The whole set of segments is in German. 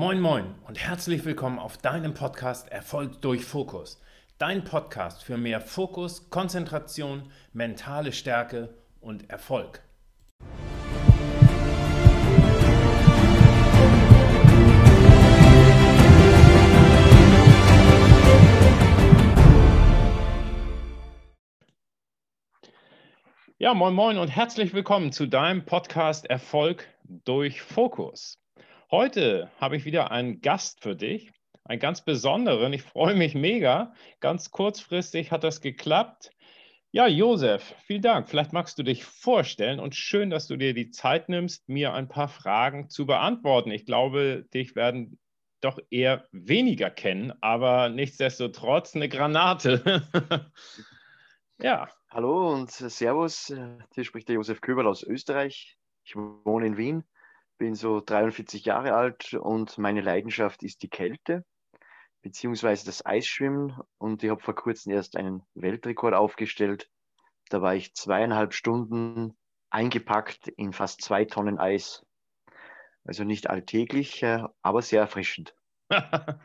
Moin Moin und herzlich willkommen auf deinem Podcast Erfolg durch Fokus. Dein Podcast für mehr Fokus, Konzentration, mentale Stärke und Erfolg. Ja, moin moin und herzlich willkommen zu deinem Podcast Erfolg durch Fokus. Heute habe ich wieder einen Gast für dich, einen ganz besonderen. Ich freue mich mega. Ganz kurzfristig hat das geklappt. Ja, Josef, vielen Dank. Vielleicht magst du dich vorstellen und schön, dass du dir die Zeit nimmst, mir ein paar Fragen zu beantworten. Ich glaube, dich werden doch eher weniger kennen, aber nichtsdestotrotz eine Granate. ja. Hallo und Servus. Hier spricht der Josef Köberl aus Österreich. Ich wohne in Wien bin so 43 Jahre alt und meine Leidenschaft ist die Kälte beziehungsweise das Eisschwimmen und ich habe vor kurzem erst einen Weltrekord aufgestellt. Da war ich zweieinhalb Stunden eingepackt in fast zwei Tonnen Eis. Also nicht alltäglich, äh, aber sehr erfrischend. ja,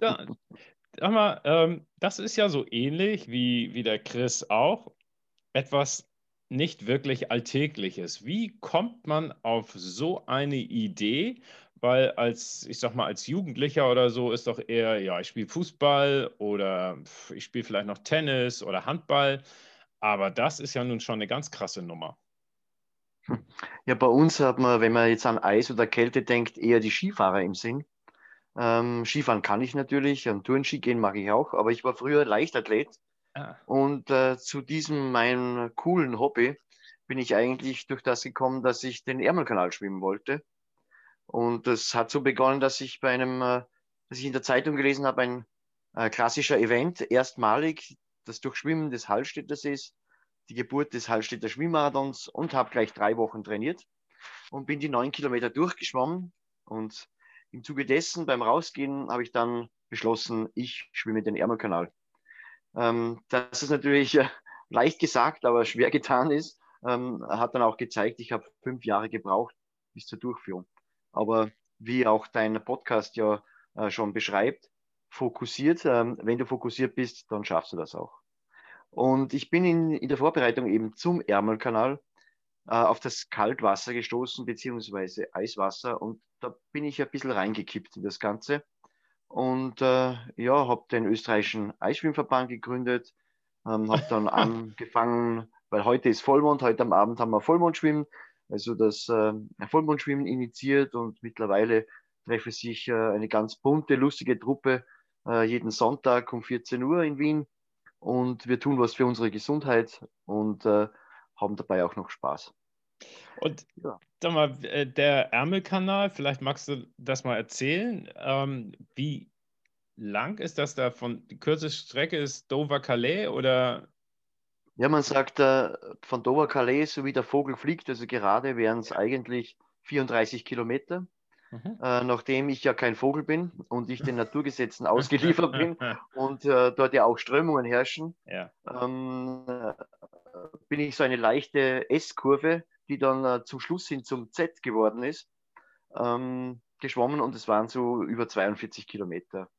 sag mal, ähm, das ist ja so ähnlich wie, wie der Chris auch. Etwas nicht wirklich Alltägliches. Wie kommt man auf so eine Idee? Weil als, ich sag mal, als Jugendlicher oder so ist doch eher, ja, ich spiele Fußball oder ich spiele vielleicht noch Tennis oder Handball. Aber das ist ja nun schon eine ganz krasse Nummer. Ja, bei uns hat man, wenn man jetzt an Eis oder Kälte denkt, eher die Skifahrer im Sinn. Ähm, Skifahren kann ich natürlich, und Tourenski gehen mag ich auch, aber ich war früher Leichtathlet Ah. Und äh, zu diesem meinem coolen Hobby bin ich eigentlich durch das gekommen, dass ich den Ärmelkanal schwimmen wollte. Und das hat so begonnen, dass ich bei einem, äh, dass ich in der Zeitung gelesen habe, ein äh, klassischer Event, erstmalig das Durchschwimmen des Hallstätter Sees, die Geburt des Hallstätter Schwimmmarathons und habe gleich drei Wochen trainiert und bin die neun Kilometer durchgeschwommen. Und im Zuge dessen, beim Rausgehen, habe ich dann beschlossen, ich schwimme den Ärmelkanal. Ähm, dass es natürlich äh, leicht gesagt, aber schwer getan ist, ähm, hat dann auch gezeigt, ich habe fünf Jahre gebraucht bis zur Durchführung. Aber wie auch dein Podcast ja äh, schon beschreibt, fokussiert, ähm, wenn du fokussiert bist, dann schaffst du das auch. Und ich bin in, in der Vorbereitung eben zum Ärmelkanal äh, auf das Kaltwasser gestoßen, beziehungsweise Eiswasser. Und da bin ich ein bisschen reingekippt in das Ganze und äh, ja, habe den österreichischen Eisschwimmverband gegründet, ähm, habe dann angefangen, weil heute ist Vollmond, heute am Abend haben wir Vollmondschwimmen, also das äh, Vollmondschwimmen initiiert und mittlerweile treffe sich äh, eine ganz bunte, lustige Truppe äh, jeden Sonntag um 14 Uhr in Wien und wir tun was für unsere Gesundheit und äh, haben dabei auch noch Spaß. Und ja. sag mal, äh, der Ärmelkanal, vielleicht magst du das mal erzählen. Ähm, wie lang ist das da von, die kürzeste Strecke ist Dover-Calais oder? Ja, man sagt, äh, von Dover-Calais, so wie der Vogel fliegt, also gerade wären es eigentlich 34 Kilometer. Mhm. Äh, nachdem ich ja kein Vogel bin und ich den Naturgesetzen ausgeliefert bin und äh, dort ja auch Strömungen herrschen, ja. ähm, äh, bin ich so eine leichte S-Kurve die dann äh, zum Schluss hin zum Z geworden ist, ähm, geschwommen und es waren so über 42 Kilometer.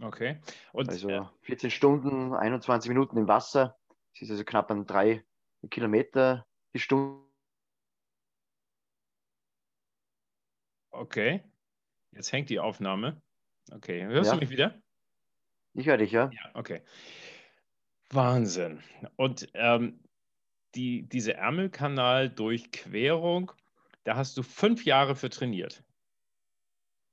Okay. Und, also 14 Stunden, 21 Minuten im Wasser. Es ist also knapp an drei Kilometer die Stunde. Okay. Jetzt hängt die Aufnahme. Okay. Hörst ja. du mich wieder? Ich höre dich, ja. Ja, okay. Wahnsinn. Und ähm, die, diese Ärmelkanal-Durchquerung, da hast du fünf Jahre für trainiert.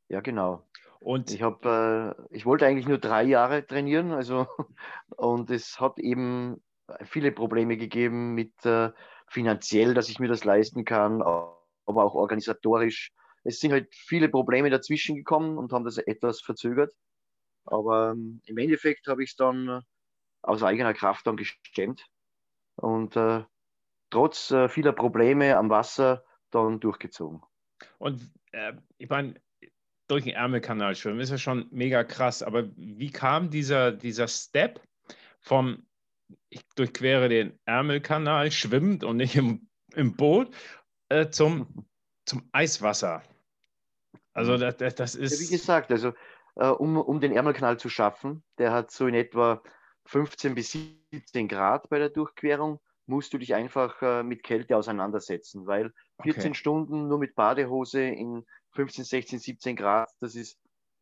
Ja, genau. Und ich habe, äh, ich wollte eigentlich nur drei Jahre trainieren, also und es hat eben viele Probleme gegeben mit äh, finanziell, dass ich mir das leisten kann, aber auch organisatorisch. Es sind halt viele Probleme dazwischen gekommen und haben das etwas verzögert. Aber ähm, im Endeffekt habe ich es dann äh, aus eigener Kraft dann gestemmt und äh, trotz äh, vieler Probleme am Wasser dann durchgezogen. Und äh, ich meine, durch den Ärmelkanal schwimmen ist ja schon mega krass, aber wie kam dieser, dieser Step vom ich durchquere den Ärmelkanal schwimmend und nicht im, im Boot äh, zum, zum Eiswasser? Also das, das, das ist. Ja, wie gesagt, also äh, um, um den Ärmelkanal zu schaffen, der hat so in etwa 15 bis 17 Grad bei der Durchquerung, musst du dich einfach äh, mit Kälte auseinandersetzen, weil 14 okay. Stunden nur mit Badehose in 15, 16, 17 Grad, das ist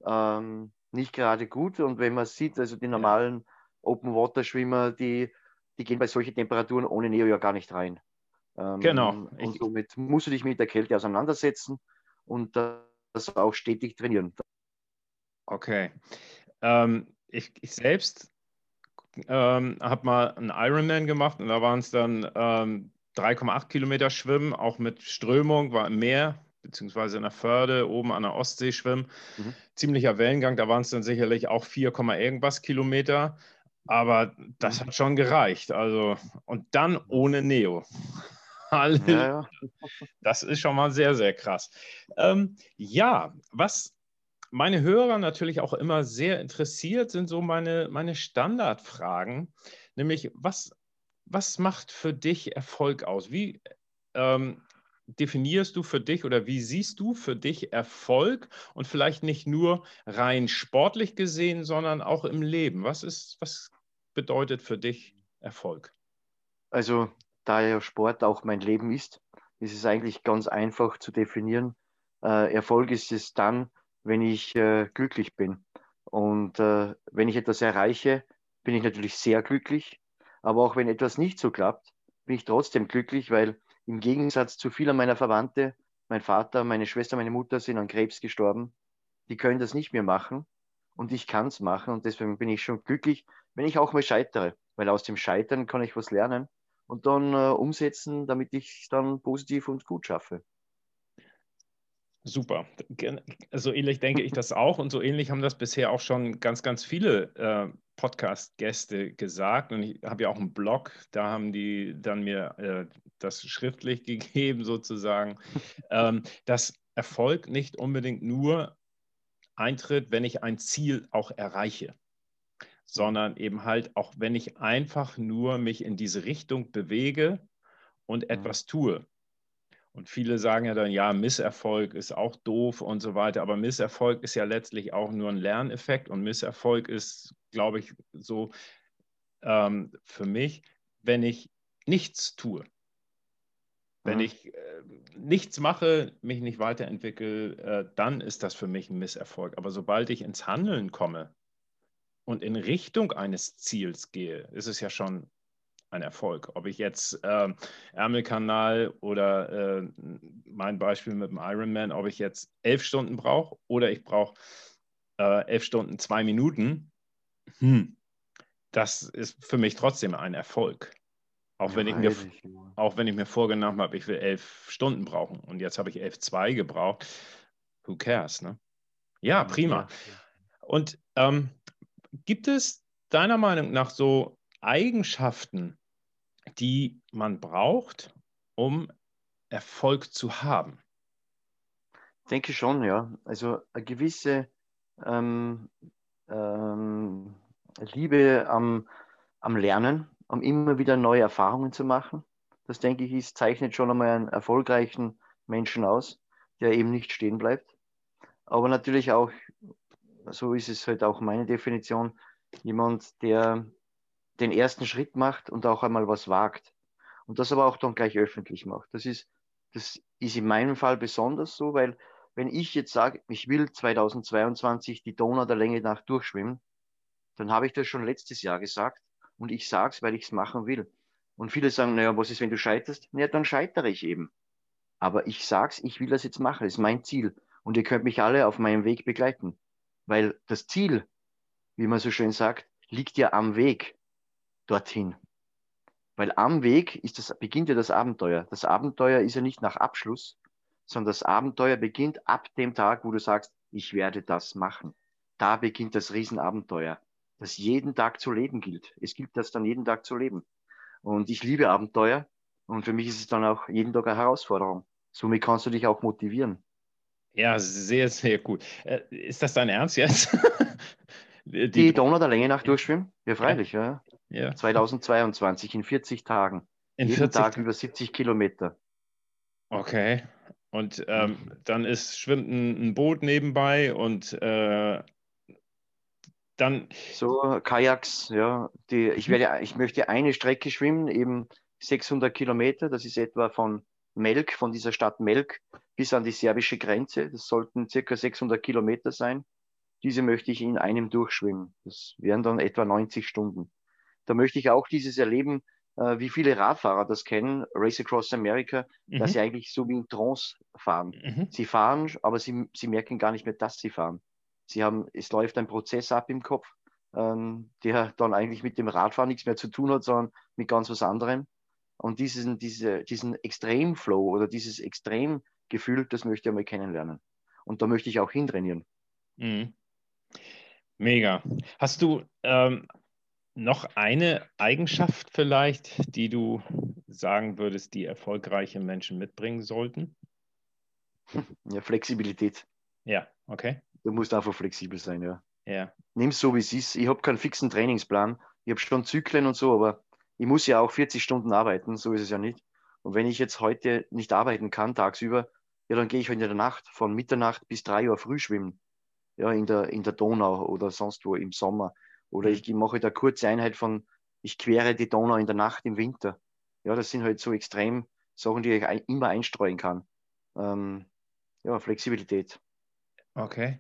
ähm, nicht gerade gut. Und wenn man sieht, also die normalen Open-Water-Schwimmer, die, die gehen bei solchen Temperaturen ohne Neo ja gar nicht rein. Ähm, genau. Und somit musst du dich mit der Kälte auseinandersetzen und das auch stetig trainieren. Okay. Ähm, ich, ich, selbst ähm, habe mal einen Ironman gemacht und da waren es dann ähm, 3,8 Kilometer Schwimmen, auch mit Strömung, war im Meer, beziehungsweise in der Förde, oben an der Ostsee schwimmen. Mhm. Ziemlicher Wellengang, da waren es dann sicherlich auch 4, irgendwas Kilometer. Aber das mhm. hat schon gereicht. Also, und dann ohne Neo. Ja, ja. Das ist schon mal sehr, sehr krass. Ähm, ja, was meine Hörer natürlich auch immer sehr interessiert, sind so meine, meine Standardfragen. Nämlich, was, was macht für dich Erfolg aus? Wie ähm, definierst du für dich oder wie siehst du für dich Erfolg und vielleicht nicht nur rein sportlich gesehen, sondern auch im Leben? Was ist, was bedeutet für dich Erfolg? Also, da ja Sport auch mein Leben ist, ist es eigentlich ganz einfach zu definieren. Äh, Erfolg ist es dann, wenn ich äh, glücklich bin. Und äh, wenn ich etwas erreiche, bin ich natürlich sehr glücklich. Aber auch wenn etwas nicht so klappt, bin ich trotzdem glücklich, weil im Gegensatz zu vielen meiner Verwandte, mein Vater, meine Schwester, meine Mutter sind an Krebs gestorben. Die können das nicht mehr machen und ich kann es machen und deswegen bin ich schon glücklich, wenn ich auch mal scheitere, weil aus dem Scheitern kann ich was lernen und dann äh, umsetzen, damit ich es dann positiv und gut schaffe. Super. So ähnlich denke ich das auch und so ähnlich haben das bisher auch schon ganz, ganz viele äh, Podcast-Gäste gesagt. Und ich habe ja auch einen Blog, da haben die dann mir äh, das schriftlich gegeben, sozusagen, ähm, dass Erfolg nicht unbedingt nur eintritt, wenn ich ein Ziel auch erreiche, sondern eben halt auch, wenn ich einfach nur mich in diese Richtung bewege und mhm. etwas tue. Und viele sagen ja dann, ja, Misserfolg ist auch doof und so weiter. Aber Misserfolg ist ja letztlich auch nur ein Lerneffekt. Und Misserfolg ist, glaube ich, so ähm, für mich, wenn ich nichts tue. Wenn mhm. ich äh, nichts mache, mich nicht weiterentwickle, äh, dann ist das für mich ein Misserfolg. Aber sobald ich ins Handeln komme und in Richtung eines Ziels gehe, ist es ja schon ein Erfolg. Ob ich jetzt äh, Ärmelkanal oder äh, mein Beispiel mit dem Ironman, ob ich jetzt elf Stunden brauche oder ich brauche äh, elf Stunden, zwei Minuten, hm, das ist für mich trotzdem ein Erfolg. Auch, ja, wenn, ich mir, auch wenn ich mir vorgenommen habe, ich will elf Stunden brauchen und jetzt habe ich elf zwei gebraucht. Who cares, ne? Ja, prima. Und ähm, gibt es deiner Meinung nach so Eigenschaften, die man braucht, um Erfolg zu haben? Denke schon, ja. Also eine gewisse ähm, ähm, Liebe am, am Lernen, um immer wieder neue Erfahrungen zu machen. Das denke ich, ist, zeichnet schon einmal einen erfolgreichen Menschen aus, der eben nicht stehen bleibt. Aber natürlich auch, so ist es halt auch meine Definition, jemand, der den ersten Schritt macht und auch einmal was wagt. Und das aber auch dann gleich öffentlich macht. Das ist, das ist in meinem Fall besonders so, weil wenn ich jetzt sage, ich will 2022 die Donau der Länge nach durchschwimmen, dann habe ich das schon letztes Jahr gesagt und ich sage es, weil ich es machen will. Und viele sagen, naja, was ist, wenn du scheiterst? Ja, dann scheitere ich eben. Aber ich sage es, ich will das jetzt machen, das ist mein Ziel. Und ihr könnt mich alle auf meinem Weg begleiten. Weil das Ziel, wie man so schön sagt, liegt ja am Weg dorthin. Weil am Weg ist das, beginnt ja das Abenteuer. Das Abenteuer ist ja nicht nach Abschluss, sondern das Abenteuer beginnt ab dem Tag, wo du sagst, ich werde das machen. Da beginnt das Riesenabenteuer, das jeden Tag zu leben gilt. Es gilt das dann jeden Tag zu leben. Und ich liebe Abenteuer und für mich ist es dann auch jeden Tag eine Herausforderung. Somit kannst du dich auch motivieren. Ja, sehr, sehr gut. Äh, ist das dein Ernst jetzt? die, die Donau der Länge nach durchschwimmen? Ja, freilich, ja. ja. Ja. 2022 in 40 Tagen. In Jeden 40 Tag über 70 Kilometer. Okay. Und ähm, dann ist, schwimmt ein, ein, Boot nebenbei und äh, dann. So, Kajaks, ja. Die, ich, mhm. werde, ich möchte eine Strecke schwimmen, eben 600 Kilometer. Das ist etwa von Melk, von dieser Stadt Melk bis an die serbische Grenze. Das sollten circa 600 Kilometer sein. Diese möchte ich in einem durchschwimmen. Das wären dann etwa 90 Stunden. Da möchte ich auch dieses erleben, äh, wie viele Radfahrer das kennen, Race Across America, mhm. dass sie eigentlich so wie in Trance fahren. Mhm. Sie fahren, aber sie, sie merken gar nicht mehr, dass sie fahren. Sie haben, es läuft ein Prozess ab im Kopf, ähm, der dann eigentlich mit dem Radfahren nichts mehr zu tun hat, sondern mit ganz was anderem. Und diesen, diese, diesen Extremflow oder dieses Extremgefühl, das möchte ich einmal kennenlernen. Und da möchte ich auch hintrainieren. Mhm. Mega. Hast du ähm, noch eine Eigenschaft vielleicht, die du sagen würdest, die erfolgreiche Menschen mitbringen sollten? Ja, Flexibilität. Ja, okay. Du musst einfach flexibel sein, ja. Ja. Nimm so, wie es ist. Ich habe keinen fixen Trainingsplan. Ich habe schon Zyklen und so, aber ich muss ja auch 40 Stunden arbeiten, so ist es ja nicht. Und wenn ich jetzt heute nicht arbeiten kann, tagsüber, ja, dann gehe ich heute in der Nacht von Mitternacht bis drei Uhr früh schwimmen. Ja, in der, in der Donau oder sonst wo im Sommer. Oder ich mache da kurze Einheit von, ich quere die Donau in der Nacht im Winter. Ja, das sind halt so extrem Sachen, die ich immer einstreuen kann. Ähm, ja, Flexibilität. Okay.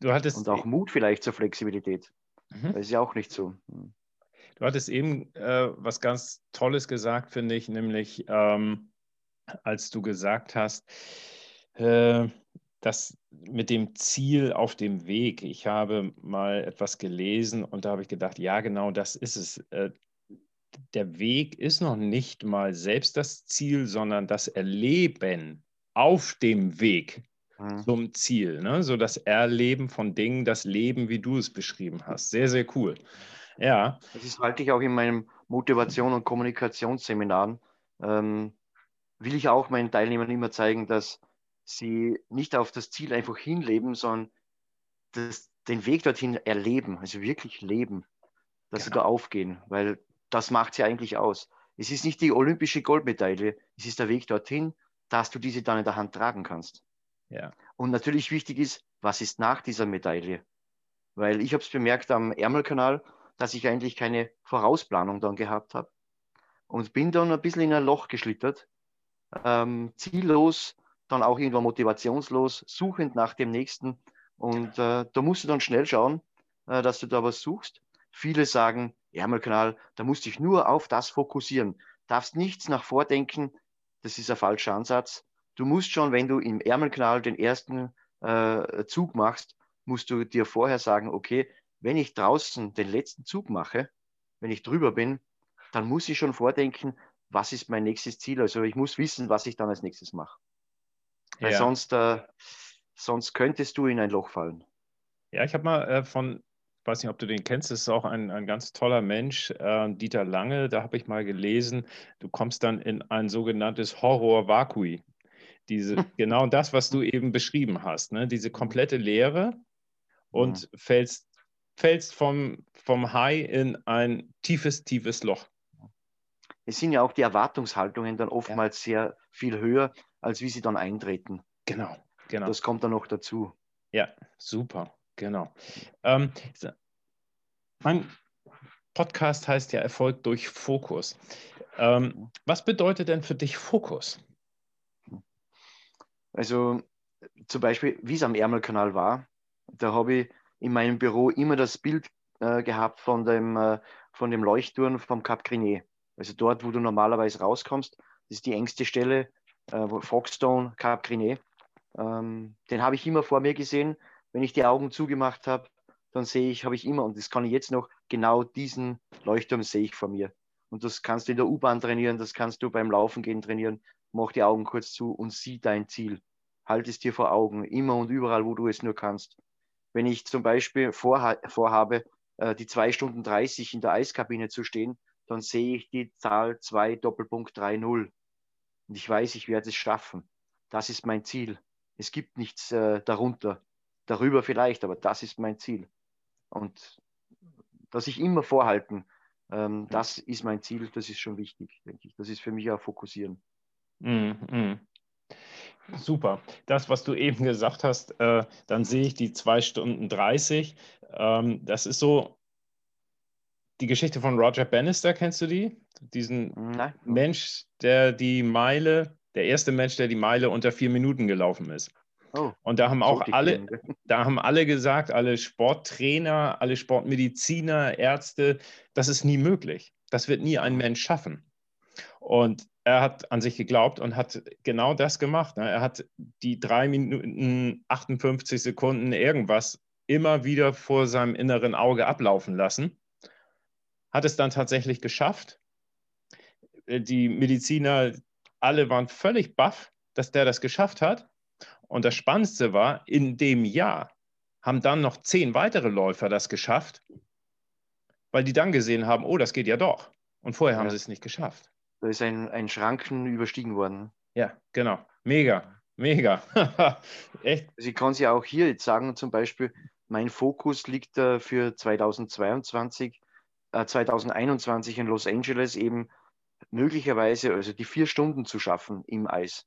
Du hattest Und auch Mut vielleicht zur Flexibilität. Mhm. Das ist ja auch nicht so. Hm. Du hattest eben äh, was ganz Tolles gesagt, finde ich, nämlich ähm, als du gesagt hast, äh, das mit dem Ziel auf dem Weg. Ich habe mal etwas gelesen und da habe ich gedacht, ja, genau das ist es. Äh, der Weg ist noch nicht mal selbst das Ziel, sondern das Erleben auf dem Weg mhm. zum Ziel. Ne? So das Erleben von Dingen, das Leben, wie du es beschrieben hast. Sehr, sehr cool. Ja. Das ist halte ich auch in meinem Motivation- und Kommunikationsseminaren. Ähm, will ich auch meinen Teilnehmern immer zeigen, dass sie nicht auf das Ziel einfach hinleben, sondern das, den Weg dorthin erleben, also wirklich leben, dass genau. sie da aufgehen, weil das macht sie eigentlich aus. Es ist nicht die olympische Goldmedaille, es ist der Weg dorthin, dass du diese dann in der Hand tragen kannst. Ja. Und natürlich wichtig ist, was ist nach dieser Medaille? Weil ich habe es bemerkt am Ärmelkanal, dass ich eigentlich keine Vorausplanung dann gehabt habe und bin dann ein bisschen in ein Loch geschlittert, ähm, ziellos dann auch irgendwann motivationslos, suchend nach dem nächsten. Und äh, da musst du dann schnell schauen, äh, dass du da was suchst. Viele sagen, Ärmelkanal, da musst du dich nur auf das fokussieren. Darfst nichts nach vordenken, das ist ein falscher Ansatz. Du musst schon, wenn du im Ärmelkanal den ersten äh, Zug machst, musst du dir vorher sagen, okay, wenn ich draußen den letzten Zug mache, wenn ich drüber bin, dann muss ich schon vordenken, was ist mein nächstes Ziel. Also ich muss wissen, was ich dann als nächstes mache. Weil ja. sonst, äh, sonst könntest du in ein Loch fallen. Ja, ich habe mal äh, von, ich weiß nicht, ob du den kennst, das ist auch ein, ein ganz toller Mensch, äh, Dieter Lange, da habe ich mal gelesen, du kommst dann in ein sogenanntes Horror-Vakui. Diese, genau das, was du eben beschrieben hast, ne? diese komplette Leere und mhm. fällst, fällst vom, vom High in ein tiefes, tiefes Loch. Es sind ja auch die Erwartungshaltungen dann oftmals ja. sehr viel höher, als wie sie dann eintreten. Genau, genau. Das kommt dann noch dazu. Ja, super, genau. Ähm, mein Podcast heißt ja Erfolg durch Fokus. Ähm, was bedeutet denn für dich Fokus? Also zum Beispiel, wie es am Ärmelkanal war, da habe ich in meinem Büro immer das Bild äh, gehabt von dem, äh, von dem Leuchtturm vom Cap Grinet. Also dort, wo du normalerweise rauskommst, das ist die engste Stelle äh, Foxstone, Cap Grinet. Ähm, den habe ich immer vor mir gesehen. Wenn ich die Augen zugemacht habe, dann sehe ich, habe ich immer, und das kann ich jetzt noch, genau diesen Leuchtturm sehe ich vor mir. Und das kannst du in der U-Bahn trainieren, das kannst du beim Laufen gehen trainieren. Mach die Augen kurz zu und sieh dein Ziel. Halt es dir vor Augen, immer und überall, wo du es nur kannst. Wenn ich zum Beispiel vorha vorhabe, äh, die zwei Stunden 30 in der Eiskabine zu stehen, dann sehe ich die Zahl 2 Doppelpunkt 3.0. Und ich weiß, ich werde es schaffen. Das ist mein Ziel. Es gibt nichts äh, darunter. Darüber vielleicht, aber das ist mein Ziel. Und dass ich immer vorhalten, ähm, das ist mein Ziel, das ist schon wichtig, denke ich. Das ist für mich auch fokussieren. Mm, mm. Super. Das, was du eben gesagt hast, äh, dann sehe ich die 2 Stunden 30. Ähm, das ist so die Geschichte von Roger Bannister, kennst du die? Diesen Nein. Mensch, der die Meile, der erste Mensch, der die Meile unter vier Minuten gelaufen ist. Oh, und da haben auch alle, da haben alle gesagt, alle Sporttrainer, alle Sportmediziner, Ärzte, das ist nie möglich. Das wird nie ein Mensch schaffen. Und er hat an sich geglaubt und hat genau das gemacht. Ne? Er hat die drei Minuten 58 Sekunden irgendwas immer wieder vor seinem inneren Auge ablaufen lassen. Hat es dann tatsächlich geschafft. Äh, die Mediziner, alle waren völlig baff, dass der das geschafft hat. Und das Spannendste war, in dem Jahr haben dann noch zehn weitere Läufer das geschafft, weil die dann gesehen haben, oh, das geht ja doch. Und vorher ja. haben sie es nicht geschafft. Da ist ein, ein Schranken überstiegen worden. Ja, genau. Mega, mega. Echt. Also ich kann es ja auch hier jetzt sagen, zum Beispiel, mein Fokus liegt für 2022, äh, 2021 in Los Angeles eben möglicherweise also die vier Stunden zu schaffen im Eis.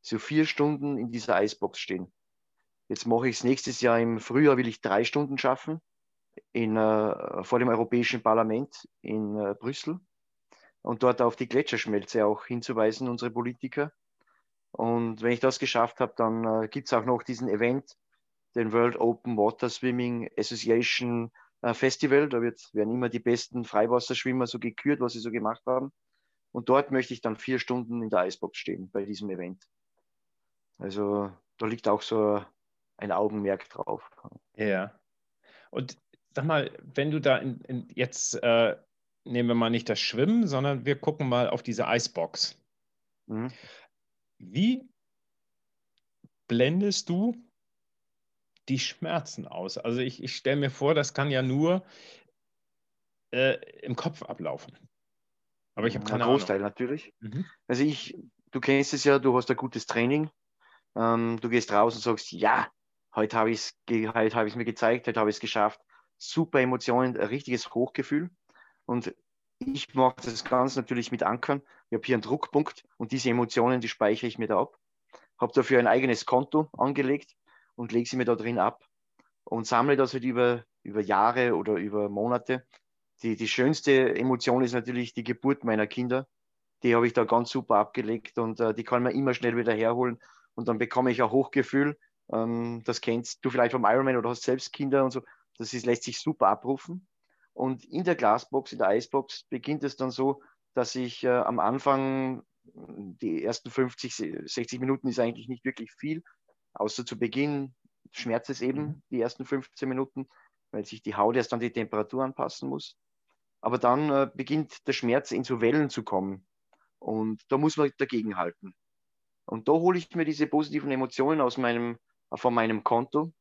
So vier Stunden in dieser Eisbox stehen. Jetzt mache ich es nächstes Jahr im Frühjahr, will ich drei Stunden schaffen in, äh, vor dem Europäischen Parlament in äh, Brüssel und dort auf die Gletscherschmelze auch hinzuweisen, unsere Politiker. Und wenn ich das geschafft habe, dann äh, gibt es auch noch diesen Event, den World Open Water Swimming Association äh, Festival. Da wird, werden immer die besten Freiwasserschwimmer so gekürt, was sie so gemacht haben. Und dort möchte ich dann vier Stunden in der Eisbox stehen bei diesem Event. Also da liegt auch so ein Augenmerk drauf. Ja. Und sag mal, wenn du da in, in jetzt äh, nehmen wir mal nicht das Schwimmen, sondern wir gucken mal auf diese Eisbox. Mhm. Wie blendest du die Schmerzen aus? Also ich, ich stelle mir vor, das kann ja nur äh, im Kopf ablaufen. Aber ich habe keine Ein Großteil Ahnung. natürlich. Mhm. Also ich, du kennst es ja, du hast ein gutes Training. Ähm, du gehst raus und sagst, ja, heute habe ich es hab mir gezeigt, heute habe ich es geschafft. Super Emotionen, ein richtiges Hochgefühl. Und ich mache das Ganze natürlich mit Ankern. Ich habe hier einen Druckpunkt und diese Emotionen, die speichere ich mir da ab. Habe dafür ein eigenes Konto angelegt und lege sie mir da drin ab und sammle das halt über, über Jahre oder über Monate. Die, die schönste Emotion ist natürlich die Geburt meiner Kinder. Die habe ich da ganz super abgelegt und äh, die kann man immer schnell wieder herholen. Und dann bekomme ich ein Hochgefühl. Ähm, das kennst du vielleicht vom Ironman oder hast selbst Kinder und so. Das ist, lässt sich super abrufen. Und in der Glasbox, in der Eisbox, beginnt es dann so, dass ich äh, am Anfang, die ersten 50, 60 Minuten ist eigentlich nicht wirklich viel, außer zu Beginn schmerzt es eben, mhm. die ersten 15 Minuten, weil sich die Haut erst an die Temperatur anpassen muss. Aber dann äh, beginnt der Schmerz in so Wellen zu kommen. Und da muss man dagegenhalten. Und da hole ich mir diese positiven Emotionen aus meinem, von meinem Konto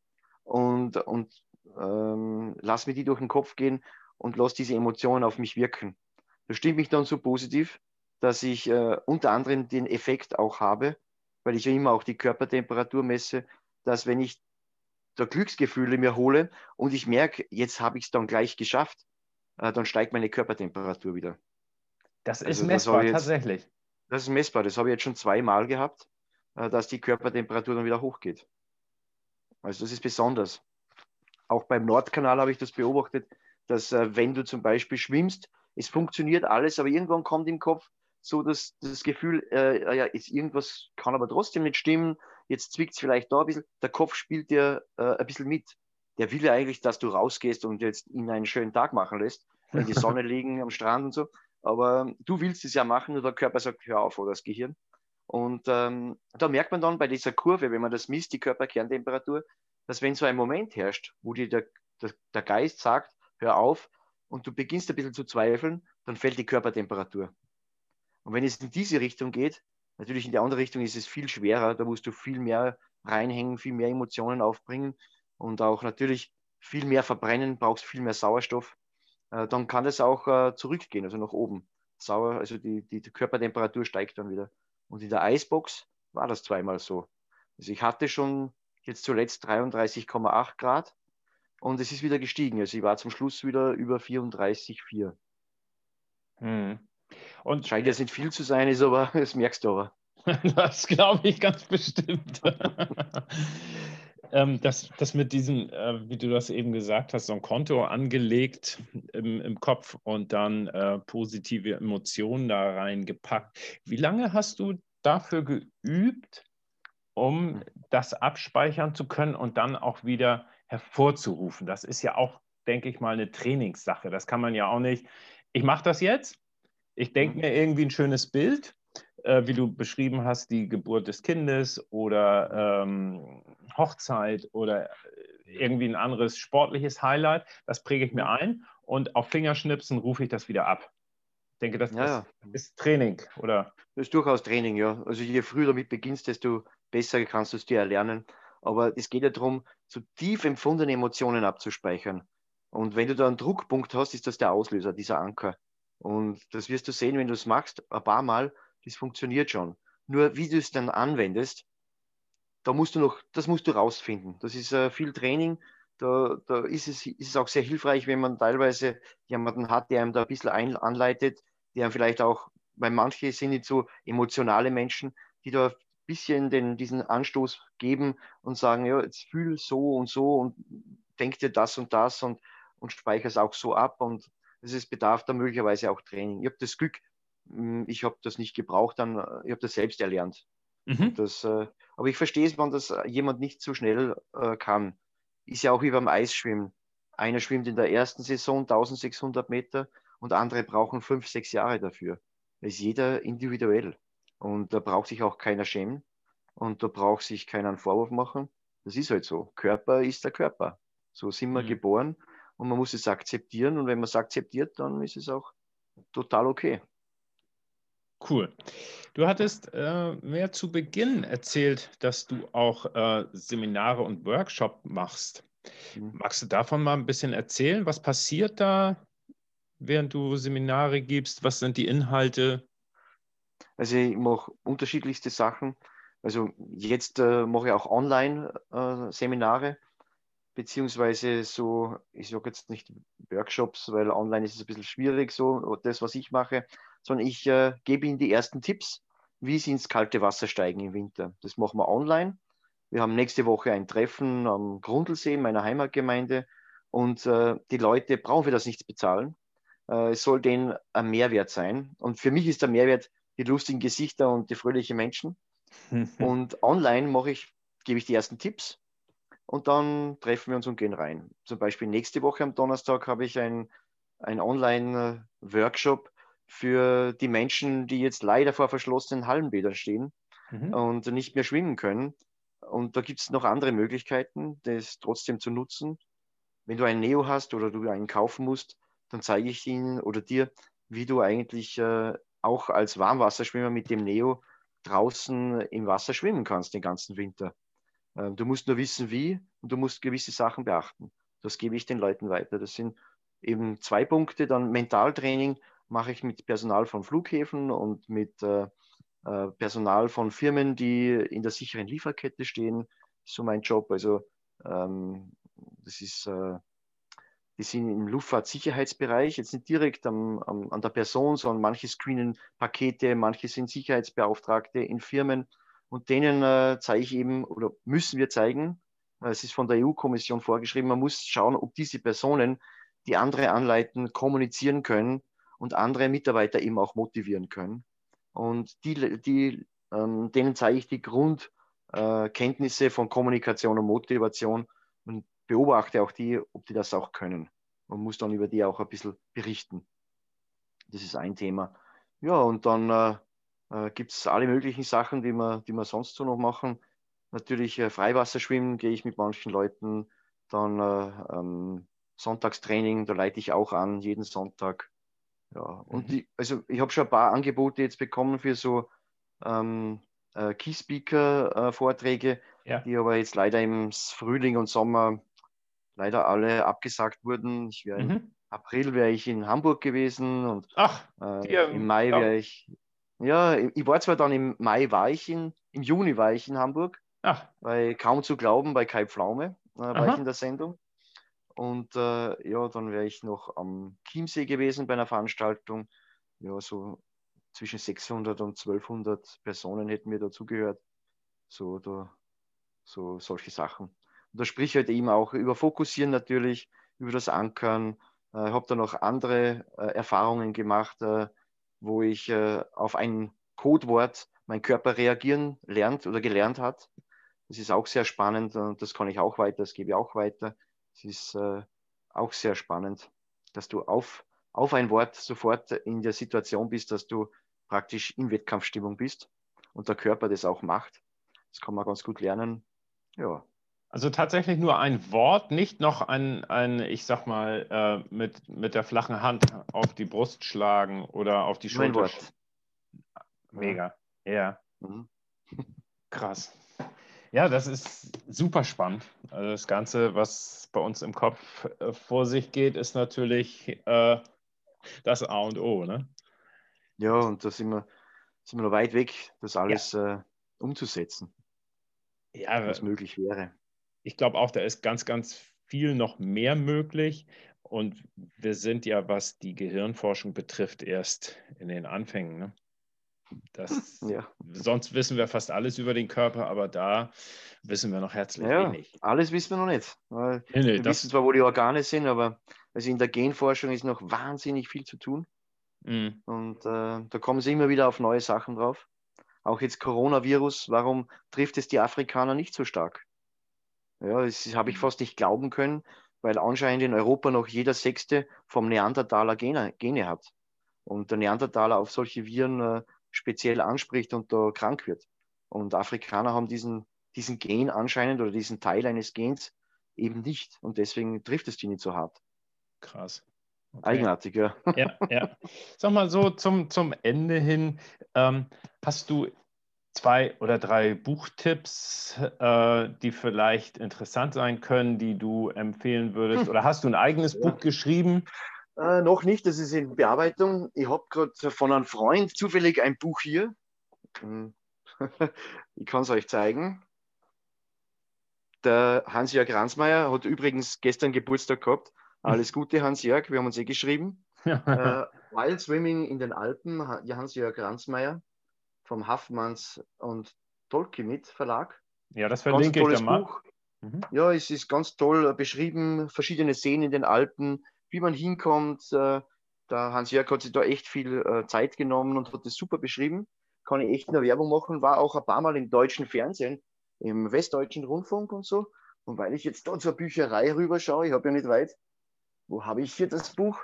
und, und ähm, lass mir die durch den Kopf gehen und lasse diese Emotionen auf mich wirken. Das stimmt mich dann so positiv, dass ich äh, unter anderem den Effekt auch habe, weil ich ja immer auch die Körpertemperatur messe, dass wenn ich da Glücksgefühle mir hole und ich merke, jetzt habe ich es dann gleich geschafft, äh, dann steigt meine Körpertemperatur wieder. Das ist also, messbar, das jetzt, tatsächlich. Das ist messbar. Das habe ich jetzt schon zweimal gehabt, äh, dass die Körpertemperatur dann wieder hochgeht. Also das ist besonders. Auch beim Nordkanal habe ich das beobachtet dass äh, wenn du zum Beispiel schwimmst, es funktioniert alles, aber irgendwann kommt im Kopf so das, das Gefühl, äh, ja, ist irgendwas kann aber trotzdem nicht stimmen, jetzt zwickt es vielleicht da ein bisschen, der Kopf spielt dir äh, ein bisschen mit. Der will ja eigentlich, dass du rausgehst und jetzt ihn einen schönen Tag machen lässt, in die Sonne liegen am Strand und so. Aber du willst es ja machen und der Körper sagt, hör auf, oder das Gehirn. Und ähm, da merkt man dann bei dieser Kurve, wenn man das misst, die Körperkerntemperatur, dass wenn so ein Moment herrscht, wo dir der, der, der Geist sagt, hör auf und du beginnst ein bisschen zu zweifeln, dann fällt die Körpertemperatur. Und wenn es in diese Richtung geht, natürlich in die andere Richtung ist es viel schwerer, da musst du viel mehr reinhängen, viel mehr Emotionen aufbringen und auch natürlich viel mehr verbrennen, brauchst viel mehr Sauerstoff, äh, dann kann das auch äh, zurückgehen, also nach oben. Sauer, also die, die, die Körpertemperatur steigt dann wieder. Und in der Eisbox war das zweimal so. Also ich hatte schon jetzt zuletzt 33,8 Grad und es ist wieder gestiegen. Also ich war zum Schluss wieder über 34,4. Hm. Und scheint jetzt nicht viel zu sein, ist aber, das merkst du aber. das glaube ich ganz bestimmt. ähm, das, das mit diesem, äh, wie du das eben gesagt hast, so ein Konto angelegt im, im Kopf und dann äh, positive Emotionen da reingepackt. Wie lange hast du dafür geübt, um das abspeichern zu können und dann auch wieder hervorzurufen? Das ist ja auch, denke ich mal, eine Trainingssache. Das kann man ja auch nicht. Ich mache das jetzt. Ich denke mhm. mir irgendwie ein schönes Bild äh, wie du beschrieben hast, die Geburt des Kindes oder ähm, Hochzeit oder irgendwie ein anderes sportliches Highlight, das präge ich mir mhm. ein und auf Fingerschnipsen rufe ich das wieder ab. Ich denke, das, ja, ist Training, oder? Das ist durchaus Training, ja. Also je früher damit beginnst, desto besser kannst du es dir erlernen. Aber es geht ja darum, so tief empfundene Emotionen abzuspeichern. Und wenn du da einen Druckpunkt hast, ist das der Auslöser, dieser Anker. Und das wirst du sehen, wenn du es machst, ein paar Mal, das funktioniert schon. Nur wie du es dann anwendest, da musst du noch, das musst du rausfinden. Das ist äh, viel Training. Da, da ist, es, ist es auch sehr hilfreich, wenn man teilweise jemanden hat, der einem da ein bisschen ein, anleitet, der einem vielleicht auch, weil manche sind nicht so emotionale Menschen, die da ein bisschen den, diesen Anstoß geben und sagen, ja, jetzt fühl so und so und denk dir das und das und, und speichere es auch so ab. Und es bedarf da möglicherweise auch Training. Ich habe das Glück, hm, ich habe das nicht gebraucht, dann, äh, ich habe das selbst erlernt. Mhm. Das, äh, aber ich verstehe es, wenn das äh, jemand nicht so schnell kann. Ist ja auch wie beim Eisschwimmen. Einer schwimmt in der ersten Saison 1600 Meter und andere brauchen fünf, sechs Jahre dafür. Da ist jeder individuell. Und da braucht sich auch keiner schämen und da braucht sich keiner einen Vorwurf machen. Das ist halt so. Körper ist der Körper. So sind wir mhm. geboren und man muss es akzeptieren. Und wenn man es akzeptiert, dann ist es auch total okay. Cool. Du hattest äh, mehr zu Beginn erzählt, dass du auch äh, Seminare und Workshops machst. Mhm. Magst du davon mal ein bisschen erzählen? Was passiert da, während du Seminare gibst? Was sind die Inhalte? Also ich mache unterschiedlichste Sachen. Also jetzt äh, mache ich auch Online-Seminare, äh, beziehungsweise so, ich sage jetzt nicht Workshops, weil online ist es ein bisschen schwierig, so das, was ich mache, sondern ich äh, gebe Ihnen die ersten Tipps, wie Sie ins kalte Wasser steigen im Winter. Das machen wir online. Wir haben nächste Woche ein Treffen am Grundlsee, meiner Heimatgemeinde. Und äh, die Leute brauchen für das nichts bezahlen. Äh, es soll denen ein Mehrwert sein. Und für mich ist der Mehrwert die lustigen Gesichter und die fröhlichen Menschen. und online mache ich, gebe ich die ersten Tipps und dann treffen wir uns und gehen rein. Zum Beispiel nächste Woche am Donnerstag habe ich ein, ein Online-Workshop für die Menschen, die jetzt leider vor verschlossenen Hallenbädern stehen mhm. und nicht mehr schwimmen können. Und da gibt es noch andere Möglichkeiten, das trotzdem zu nutzen. Wenn du ein Neo hast oder du einen kaufen musst, dann zeige ich Ihnen oder dir, wie du eigentlich äh, auch als Warmwasserschwimmer mit dem Neo draußen im Wasser schwimmen kannst den ganzen Winter. Äh, du musst nur wissen, wie und du musst gewisse Sachen beachten. Das gebe ich den Leuten weiter. Das sind eben zwei Punkte. Dann Mentaltraining mache ich mit Personal von Flughäfen und mit äh, äh, Personal von Firmen, die in der sicheren Lieferkette stehen. So mein Job. Also ähm, das ist, äh, die sind im Luftfahrtsicherheitsbereich, jetzt nicht direkt am, am, an der Person, sondern manche screenen Pakete, manche sind Sicherheitsbeauftragte in Firmen und denen äh, zeige ich eben oder müssen wir zeigen, äh, es ist von der EU-Kommission vorgeschrieben, man muss schauen, ob diese Personen, die andere anleiten, kommunizieren können und andere Mitarbeiter eben auch motivieren können. Und die, die, ähm, denen zeige ich die Grundkenntnisse äh, von Kommunikation und Motivation und beobachte auch die, ob die das auch können. Man muss dann über die auch ein bisschen berichten. Das ist ein Thema. Ja, und dann äh, gibt es alle möglichen Sachen, die wir, die wir sonst so noch machen. Natürlich äh, Freiwasserschwimmen gehe ich mit manchen Leuten. Dann äh, ähm, Sonntagstraining, da leite ich auch an, jeden Sonntag. Ja, und mhm. die, also ich habe schon ein paar Angebote jetzt bekommen für so ähm, äh, Key-Speaker-Vorträge, äh, ja. die aber jetzt leider im Frühling und Sommer leider alle abgesagt wurden. Ich wär, mhm. Im April wäre ich in Hamburg gewesen und Ach, äh, ja, im Mai wäre ich. Ja, ich war zwar dann im Mai war ich in, im Juni war ich in Hamburg, Ach. weil kaum zu glauben, bei Kai Pflaume äh, war Aha. ich in der Sendung. Und äh, ja, dann wäre ich noch am Chiemsee gewesen bei einer Veranstaltung. Ja, so zwischen 600 und 1200 Personen hätten mir dazugehört. So, da, so solche Sachen. Und da sprich halt eben auch über Fokussieren natürlich, über das Ankern. Ich äh, habe da noch andere äh, Erfahrungen gemacht, äh, wo ich äh, auf ein Codewort mein Körper reagieren lernt oder gelernt hat. Das ist auch sehr spannend und das kann ich auch weiter, das gebe ich auch weiter. Es ist äh, auch sehr spannend, dass du auf, auf ein Wort sofort in der Situation bist, dass du praktisch in Wettkampfstimmung bist und der Körper das auch macht. Das kann man ganz gut lernen. Ja. Also tatsächlich nur ein Wort, nicht noch ein, ein ich sag mal, äh, mit, mit der flachen Hand auf die Brust schlagen oder auf die Schulter. Ein Wort. Mega, ja. Mhm. Krass. Ja, das ist super spannend. Also das Ganze, was bei uns im Kopf äh, vor sich geht, ist natürlich äh, das A und O. Ne? Ja, und da sind wir, sind wir noch weit weg, das alles ja. äh, umzusetzen, ja, was möglich wäre. Ich glaube auch, da ist ganz, ganz viel noch mehr möglich. Und wir sind ja, was die Gehirnforschung betrifft, erst in den Anfängen. Ne? Das, ja. Sonst wissen wir fast alles über den Körper, aber da wissen wir noch herzlich ja, wenig. Alles wissen wir noch nicht. Nee, nee, wir wissen zwar, wo die Organe sind, aber also in der Genforschung ist noch wahnsinnig viel zu tun. Mhm. Und äh, da kommen sie immer wieder auf neue Sachen drauf. Auch jetzt Coronavirus, warum trifft es die Afrikaner nicht so stark? Ja, das habe ich mhm. fast nicht glauben können, weil anscheinend in Europa noch jeder Sechste vom Neandertaler Gene, Gene hat. Und der Neandertaler auf solche Viren äh, speziell anspricht und da krank wird. Und Afrikaner haben diesen, diesen Gen anscheinend oder diesen Teil eines Gens eben nicht. Und deswegen trifft es die nicht so hart. Krass. Okay. Eigenartig, ja. Ja, ja. Sag mal so zum, zum Ende hin, ähm, hast du zwei oder drei Buchtipps, äh, die vielleicht interessant sein können, die du empfehlen würdest? Hm. Oder hast du ein eigenes ja. Buch geschrieben? Äh, noch nicht, das ist in Bearbeitung. Ich habe gerade von einem Freund zufällig ein Buch hier. Hm. ich kann es euch zeigen. Der Hans-Jörg Ransmeier hat übrigens gestern Geburtstag gehabt. Alles Gute, Hans-Jörg, wir haben uns eh geschrieben. äh, Wild Swimming in den Alpen, Hans-Jörg Ransmeier vom Haffmanns und Tolkimit Verlag. Ja, das verlinke ich dann mal. Mhm. Ja, es ist ganz toll beschrieben, verschiedene Seen in den Alpen, wie man hinkommt. Äh, der Hans-Jörg hat sich da echt viel äh, Zeit genommen und hat das super beschrieben. Kann ich echt eine Werbung machen, war auch ein paar Mal im deutschen Fernsehen, im westdeutschen Rundfunk und so. Und weil ich jetzt da zur Bücherei rüberschaue, ich habe ja nicht weit, wo habe ich hier das Buch?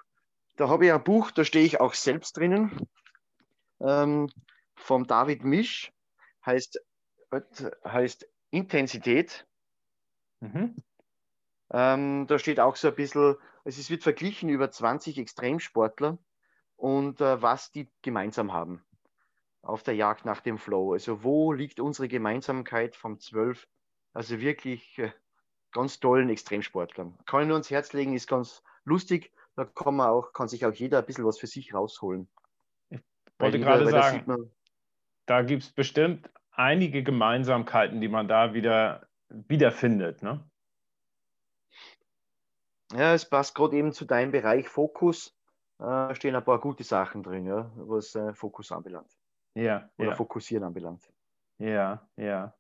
Da habe ich ein Buch, da stehe ich auch selbst drinnen, ähm, vom David Misch, heißt, heißt Intensität. Mhm. Ähm, da steht auch so ein bisschen, also es wird verglichen über 20 Extremsportler und äh, was die gemeinsam haben auf der Jagd nach dem Flow. Also wo liegt unsere Gemeinsamkeit vom 12? Also wirklich äh, ganz tollen Extremsportlern. Kann ich nur ans Herz legen, ist ganz lustig. Da kann man auch, kann sich auch jeder ein bisschen was für sich rausholen. Ich wollte weil gerade sagen, man, da gibt es bestimmt einige Gemeinsamkeiten, die man da wieder wiederfindet. Ne? Ja, es passt gerade eben zu deinem Bereich Fokus. Äh, stehen ein paar gute Sachen drin, ja, was äh, Fokus anbelangt. Ja. Oder ja. Fokussieren anbelangt. Ja, ja.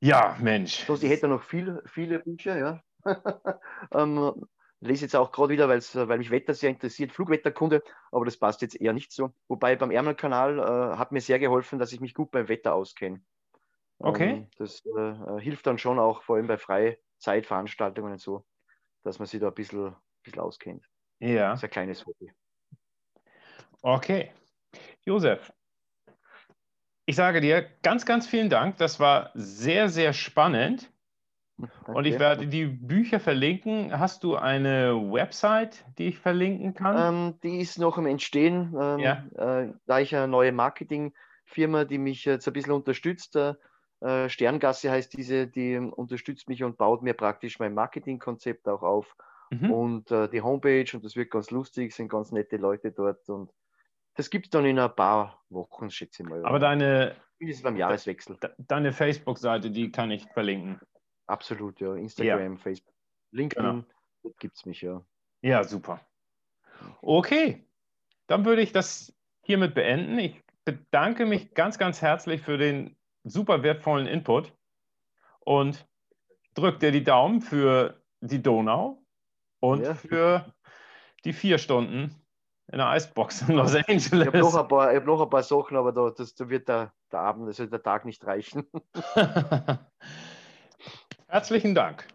Ja, Mensch. So, ich hätte noch viel, viele Bücher, ja. ähm, lese jetzt auch gerade wieder, weil mich Wetter sehr interessiert, Flugwetterkunde, aber das passt jetzt eher nicht so. Wobei beim Ärmelkanal äh, hat mir sehr geholfen, dass ich mich gut beim Wetter auskenne. Okay. Ähm, das äh, hilft dann schon auch, vor allem bei Freizeitveranstaltungen und so dass man sich da ein bisschen, ein bisschen auskennt. Ja. Das ist ein kleines Hobby. Okay. Josef, ich sage dir ganz, ganz vielen Dank. Das war sehr, sehr spannend. Und ich werde die Bücher verlinken. Hast du eine Website, die ich verlinken kann? Ähm, die ist noch im Entstehen. Ähm, ja. äh, da ich eine neue Marketingfirma, die mich jetzt ein bisschen unterstützt, äh, äh, Sterngasse heißt diese, die unterstützt mich und baut mir praktisch mein Marketingkonzept auch auf. Mhm. Und äh, die Homepage, und das wird ganz lustig, sind ganz nette Leute dort. Und das gibt es dann in ein paar Wochen, schätze ich mal. Aber deine. Es beim Jahreswechsel? Deine Facebook-Seite, die kann ich verlinken. Absolut, ja. Instagram, ja. Facebook. LinkedIn, genau. gibt es mich, ja. Ja, super. Okay, dann würde ich das hiermit beenden. Ich bedanke mich ganz, ganz herzlich für den super wertvollen Input und drücke dir die Daumen für die Donau und ja. für die vier Stunden in der Eisbox in Los Angeles. Ich habe noch, ein paar, hab noch ein paar Sachen, aber da, das, da wird der, der Abend, also der Tag nicht reichen. Herzlichen Dank.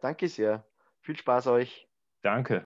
Danke sehr. Viel Spaß euch. Danke.